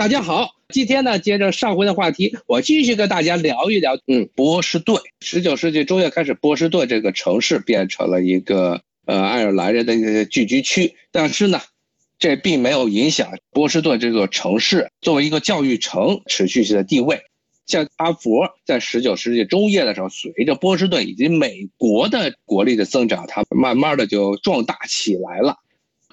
大家好，今天呢，接着上回的话题，我继续跟大家聊一聊。嗯，波士顿，十九世纪中叶开始，波士顿这个城市变成了一个呃爱尔兰人的一个聚居区。但是呢，这并没有影响波士顿这座城市作为一个教育城持续性的地位。像哈佛在十九世纪中叶的时候，随着波士顿以及美国的国力的增长，它慢慢的就壮大起来了。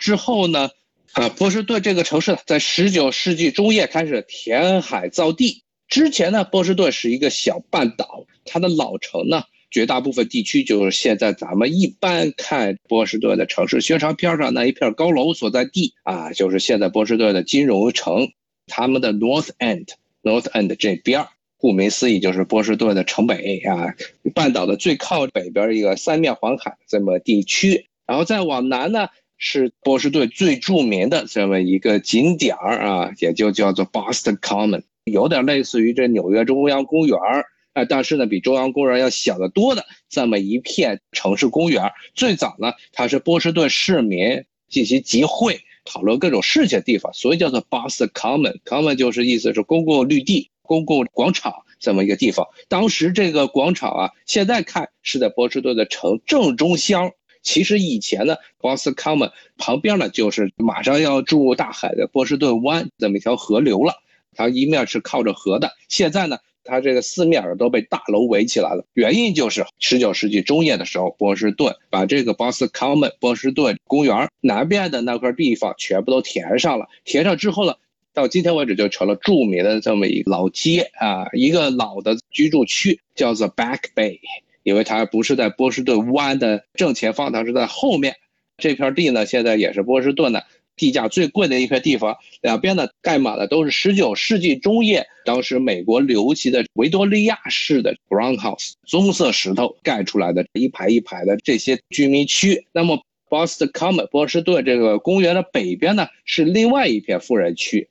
之后呢，啊，波士顿这个城市在十九世纪中叶开始填海造地。之前呢，波士顿是一个小半岛，它的老城呢，绝大部分地区就是现在咱们一般看波士顿的城市宣传片上那一片高楼所在地啊，就是现在波士顿的金融城，他们的 North End，North End 这边。顾名思义，就是波士顿的城北啊，半岛的最靠北边一个三面环海这么地区。然后再往南呢，是波士顿最著名的这么一个景点儿啊，也就叫做 Boston Common，有点类似于这纽约中央公园儿啊，但是呢，比中央公园要小得多的这么一片城市公园。最早呢，它是波士顿市民进行集会、讨论各种事情的地方，所以叫做 Boston Common。Common 就是意思是公共绿地。公共广场这么一个地方，当时这个广场啊，现在看是在波士顿的城正中央。其实以前呢，Boston Common 旁边呢就是马上要注入大海的波士顿湾这么一条河流了。它一面是靠着河的，现在呢，它这个四面都被大楼围起来了。原因就是十九世纪中叶的时候，波士顿把这个 Boston Common 波士顿公园南边的那块地方全部都填上了。填上之后呢？到今天为止，就成了著名的这么一个老街啊，一个老的居住区，叫做 Back Bay，因为它不是在波士顿湾的正前方，它是在后面。这片地呢，现在也是波士顿的地价最贵的一片地方。两边呢，盖满了都是19世纪中叶当时美国流行的维多利亚式的 brown house，棕色石头盖出来的一排一排的这些居民区。那么 Boston Common 波士顿这个公园的北边呢，是另外一片富人区。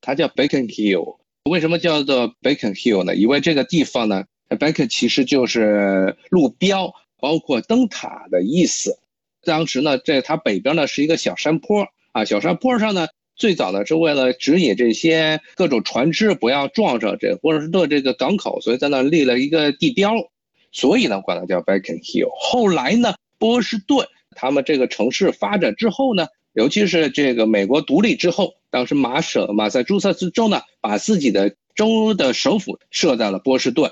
它叫 Bacon Hill，为什么叫做 Bacon Hill 呢？因为这个地方呢，Bacon 其实就是路标，包括灯塔的意思。当时呢，在它北边呢是一个小山坡啊，小山坡上呢，最早呢是为了指引这些各种船只不要撞上这波士顿这个港口，所以在那立了一个地标，所以呢管它叫 Bacon Hill。后来呢，波士顿他们这个城市发展之后呢。尤其是这个美国独立之后，当时马舍马萨诸塞州州呢，把自己的州的首府设在了波士顿。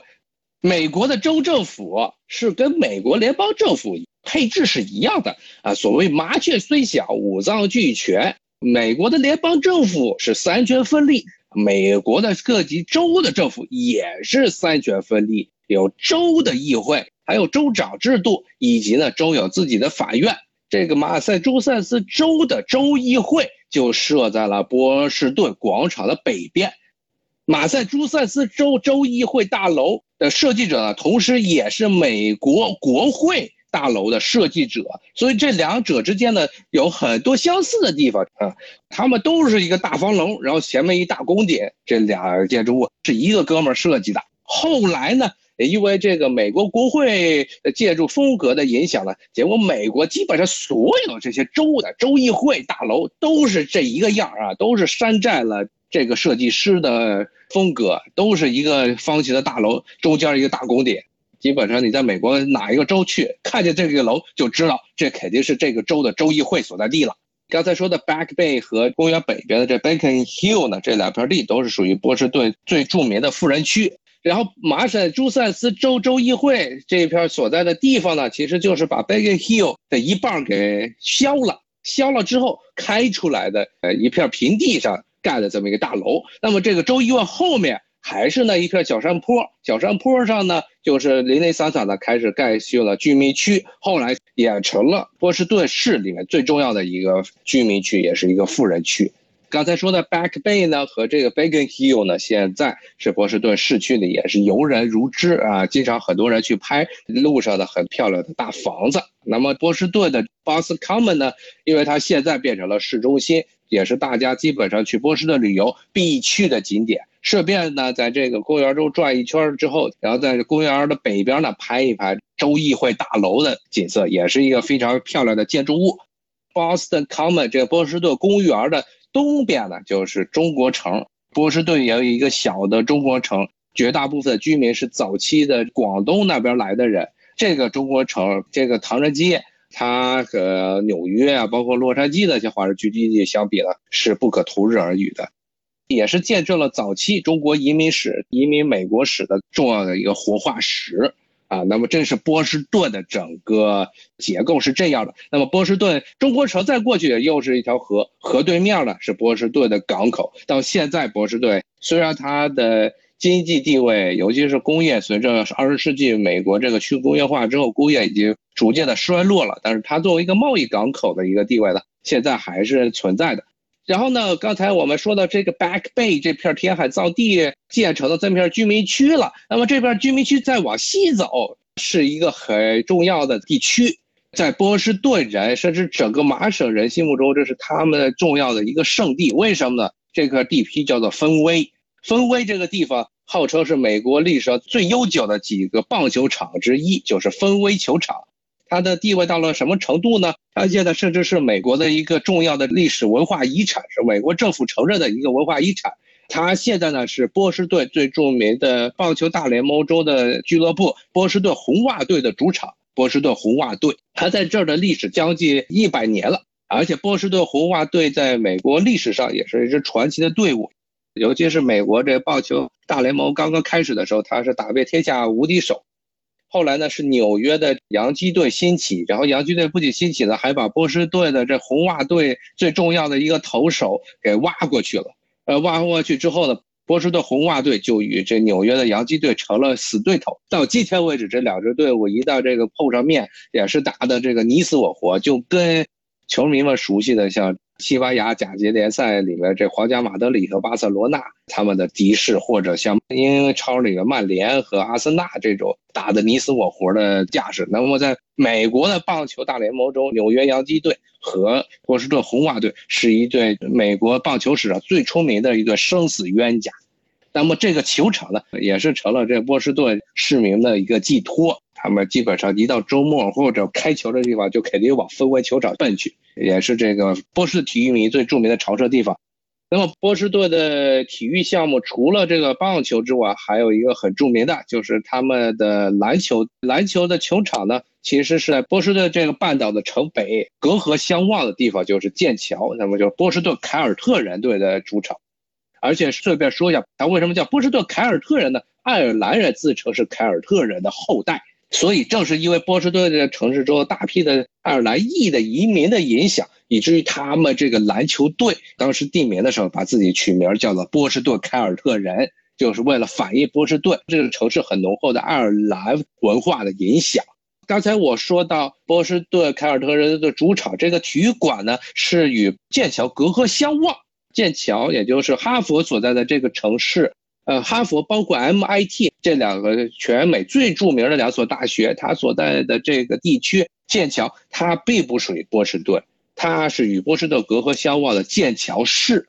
美国的州政府是跟美国联邦政府配置是一样的啊。所谓麻雀虽小，五脏俱全。美国的联邦政府是三权分立，美国的各级州的政府也是三权分立，有州的议会，还有州长制度，以及呢州有自己的法院。这个马赛诸塞斯州的州议会就设在了波士顿广场的北边。马赛诸塞斯州州议会大楼的设计者呢，同时也是美国国会大楼的设计者，所以这两者之间呢有很多相似的地方啊。他们都是一个大方楼，然后前面一大宫殿，这俩建筑物是一个哥们儿设计的。后来呢？因为这个美国国会的建筑风格的影响呢，结果美国基本上所有这些州的州议会大楼都是这一个样啊，都是山寨了这个设计师的风格，都是一个方形的大楼，中间一个大宫顶。基本上你在美国哪一个州去，看见这个楼就知道这肯定是这个州的州议会所在地了。刚才说的 Back Bay 和公园北边的这 Bacon Hill 呢，这两片地都是属于波士顿最著名的富人区。然后，马省诸塞斯州州议会这一片所在的地方呢，其实就是把 Bacon Hill 的一半给削了，削了之后开出来的呃一片平地上盖的这么一个大楼。那么这个州医院后面还是那一片小山坡，小山坡上呢就是零零散散的开始盖修了居民区，后来也成了波士顿市里面最重要的一个居民区，也是一个富人区。刚才说的 Back Bay 呢和这个 Bacon Hill 呢，现在是波士顿市区里也是游人如织啊，经常很多人去拍路上的很漂亮的大房子。那么波士顿的 Boston Common 呢，因为它现在变成了市中心，也是大家基本上去波士顿旅游必去的景点。顺便呢，在这个公园中转一圈之后，然后在公园的北边呢拍一拍州议会大楼的景色，也是一个非常漂亮的建筑物。Boston Common 这个波士顿公园的。东边呢就是中国城，波士顿也有一个小的中国城，绝大部分居民是早期的广东那边来的人。这个中国城，这个唐人街，它和纽约啊，包括洛杉矶的一些华人聚集地相比呢，是不可同日而语的，也是见证了早期中国移民史、移民美国史的重要的一个活化石。啊，那么这是波士顿的整个结构是这样的。那么波士顿中国城再过去又是一条河，河对面呢是波士顿的港口。到现在，波士顿虽然它的经济地位，尤其是工业，随着二十世纪美国这个去工业化之后，工业已经逐渐的衰落了，但是它作为一个贸易港口的一个地位呢，现在还是存在的。然后呢？刚才我们说到这个 Back Bay 这片填海造地建成的这片居民区了。那么这片居民区再往西走，是一个很重要的地区，在波士顿人甚至整个麻省人心目中，这是他们重要的一个圣地。为什么呢？这个地皮叫做芬威，芬威这个地方号称是美国历史上最悠久的几个棒球场之一，就是芬威球场。它的地位到了什么程度呢？它现在甚至是美国的一个重要的历史文化遗产，是美国政府承认的一个文化遗产。它现在呢是波士顿最著名的棒球大联盟中的俱乐部——波士顿红袜队的主场。波士顿红袜队，它在这儿的历史将近一百年了，而且波士顿红袜队在美国历史上也是一支传奇的队伍，尤其是美国这棒球大联盟刚刚开始的时候，他是打遍天下无敌手。后来呢，是纽约的洋基队兴起，然后洋基队不仅兴起了，还把波士顿的这红袜队最重要的一个投手给挖过去了。呃，挖过去之后呢，波士顿红袜队就与这纽约的洋基队成了死对头。到今天为止，这两支队伍一到这个碰上面，也是打的这个你死我活，就跟球迷们熟悉的像。西班牙甲级联赛里面，这皇家马德里和巴塞罗那他们的敌视，或者像英超里面曼联和阿森纳这种打的你死我活的架势。那么在美国的棒球大联盟中，纽约洋基队和波士顿红袜队是一对美国棒球史上最出名的一个生死冤家。那么这个球场呢，也是成了这波士顿市民的一个寄托。他们基本上一到周末或者开球的地方，就肯定往分威球场奔去，也是这个波士体育迷最著名的朝车地方。那么波士顿的体育项目除了这个棒球之外，还有一个很著名的，就是他们的篮球。篮球的球场呢，其实是在波士顿这个半岛的城北隔河相望的地方，就是剑桥。那么就是波士顿凯尔特人队的主场。而且顺便说一下，他为什么叫波士顿凯尔特人呢？爱尔兰人自称是凯尔特人的后代。所以正是因为波士顿这个城市中大批的爱尔兰裔的移民的影响，以至于他们这个篮球队当时定名的时候，把自己取名叫做波士顿凯尔特人，就是为了反映波士顿这个城市很浓厚的爱尔兰文化的影响。刚才我说到波士顿凯尔特人的主场这个体育馆呢，是与剑桥隔河相望，剑桥也就是哈佛所在的这个城市。呃，哈佛包括 MIT 这两个全美最著名的两所大学，它所在的这个地区剑桥，它并不属于波士顿，它是与波士顿隔河相望的剑桥市。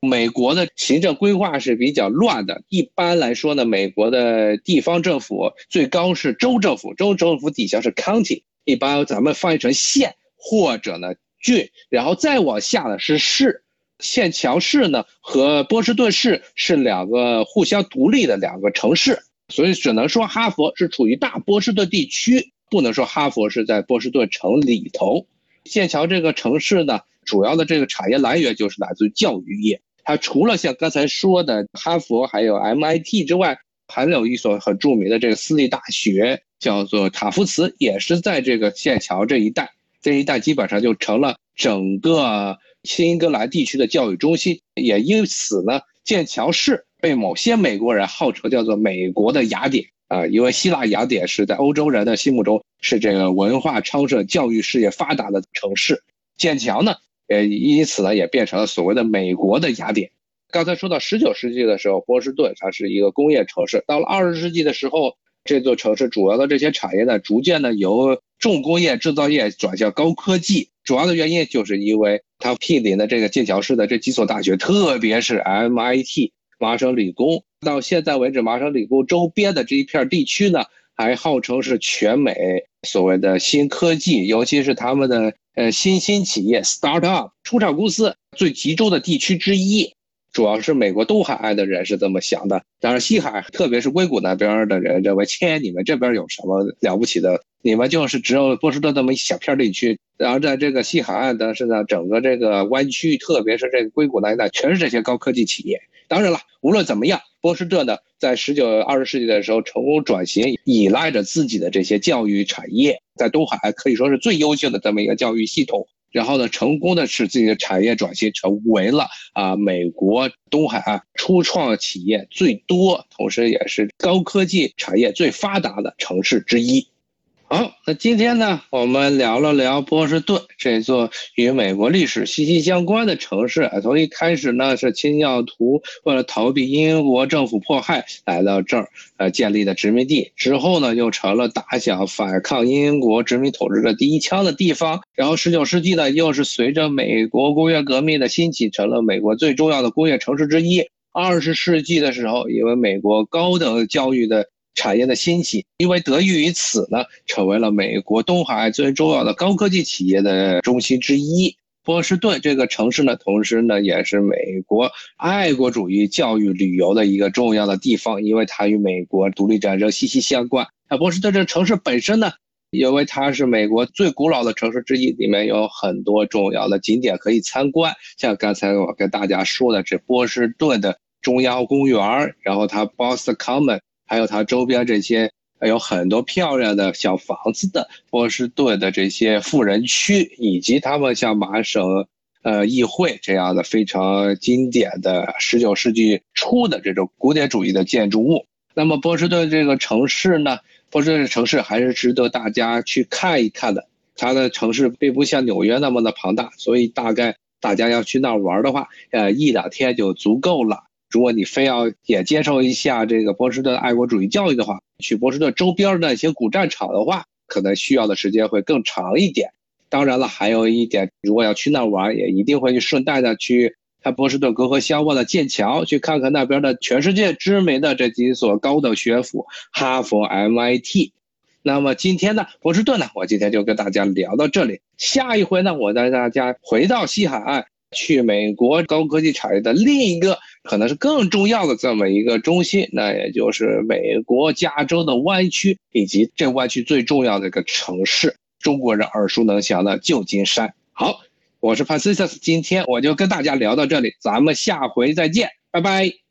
美国的行政规划是比较乱的，一般来说呢，美国的地方政府最高是州政府，州政府底下是 county，一般咱们翻译成县或者呢郡，然后再往下呢是市。剑桥市呢和波士顿市是两个互相独立的两个城市，所以只能说哈佛是处于大波士顿地区，不能说哈佛是在波士顿城里头。剑桥这个城市呢，主要的这个产业来源就是来自于教育业。它除了像刚才说的哈佛还有 MIT 之外，还有一所很著名的这个私立大学，叫做塔夫茨，也是在这个剑桥这一带。这一带基本上就成了整个。新英格兰地区的教育中心，也因此呢，剑桥市被某些美国人号称叫做“美国的雅典”啊，因为希腊雅典是在欧洲人的心目中是这个文化昌盛、教育事业发达的城市。剑桥呢，呃，因此呢，也变成了所谓的“美国的雅典”。刚才说到十九世纪的时候，波士顿它是一个工业城市，到了二十世纪的时候，这座城市主要的这些产业呢，逐渐的由重工业制造业转向高科技。主要的原因就是因为它毗邻的这个剑桥市的这几所大学，特别是 MIT 麻省理工。到现在为止，麻省理工周边的这一片地区呢，还号称是全美所谓的新科技，尤其是他们的呃新兴企业 startup 初创公司最集中的地区之一。主要是美国东海岸的人是这么想的。当然，西海，特别是硅谷那边的人认为，切，你们这边有什么了不起的？你们就是只有波士顿这么一小片地区，然后在这个西海岸的是呢，整个这个湾区，特别是这个硅谷那一带，全是这些高科技企业。当然了，无论怎么样，波士顿呢，在十九、二十世纪的时候成功转型，依赖着自己的这些教育产业，在东海可以说是最优秀的这么一个教育系统。然后呢，成功的使自己的产业转型成为了啊美国东海岸初创企业最多，同时也是高科技产业最发达的城市之一。好，那今天呢，我们聊了聊波士顿这座与美国历史息息相关的城市。从一开始呢，是清教徒为了逃避英国政府迫害来到这儿，呃，建立的殖民地。之后呢，又成了打响反抗英国殖民统治的第一枪的地方。然后，十九世纪呢，又是随着美国工业革命的兴起，成了美国最重要的工业城市之一。二十世纪的时候，因为美国高等教育的。产业的兴起，因为得益于此呢，成为了美国东海岸最重要的高科技企业的中心之一。波士顿这个城市呢，同时呢，也是美国爱国主义教育旅游的一个重要的地方，因为它与美国独立战争息息相关。那波士顿这城市本身呢，因为它是美国最古老的城市之一，里面有很多重要的景点可以参观，像刚才我跟大家说的，这波士顿的中央公园，然后它 Boston Common。还有它周边这些有很多漂亮的小房子的波士顿的这些富人区，以及他们像麻省呃议会这样的非常经典的十九世纪初的这种古典主义的建筑物。那么波士顿这个城市呢，波士顿城市还是值得大家去看一看的。它的城市并不像纽约那么的庞大，所以大概大家要去那玩的话，呃一两天就足够了。如果你非要也接受一下这个波士顿爱国主义教育的话，去波士顿周边的那些古战场的话，可能需要的时间会更长一点。当然了，还有一点，如果要去那玩，也一定会去顺带的去看波士顿隔河相望的剑桥，去看看那边的全世界知名的这几所高等学府——哈佛、MIT。那么今天呢，波士顿呢，我今天就跟大家聊到这里。下一回呢，我带大家回到西海岸，去美国高科技产业的另一个。可能是更重要的这么一个中心，那也就是美国加州的湾区，以及这湾区最重要的一个城市，中国人耳熟能详的旧金山。好，我是 p a n c i s 今天我就跟大家聊到这里，咱们下回再见，拜拜。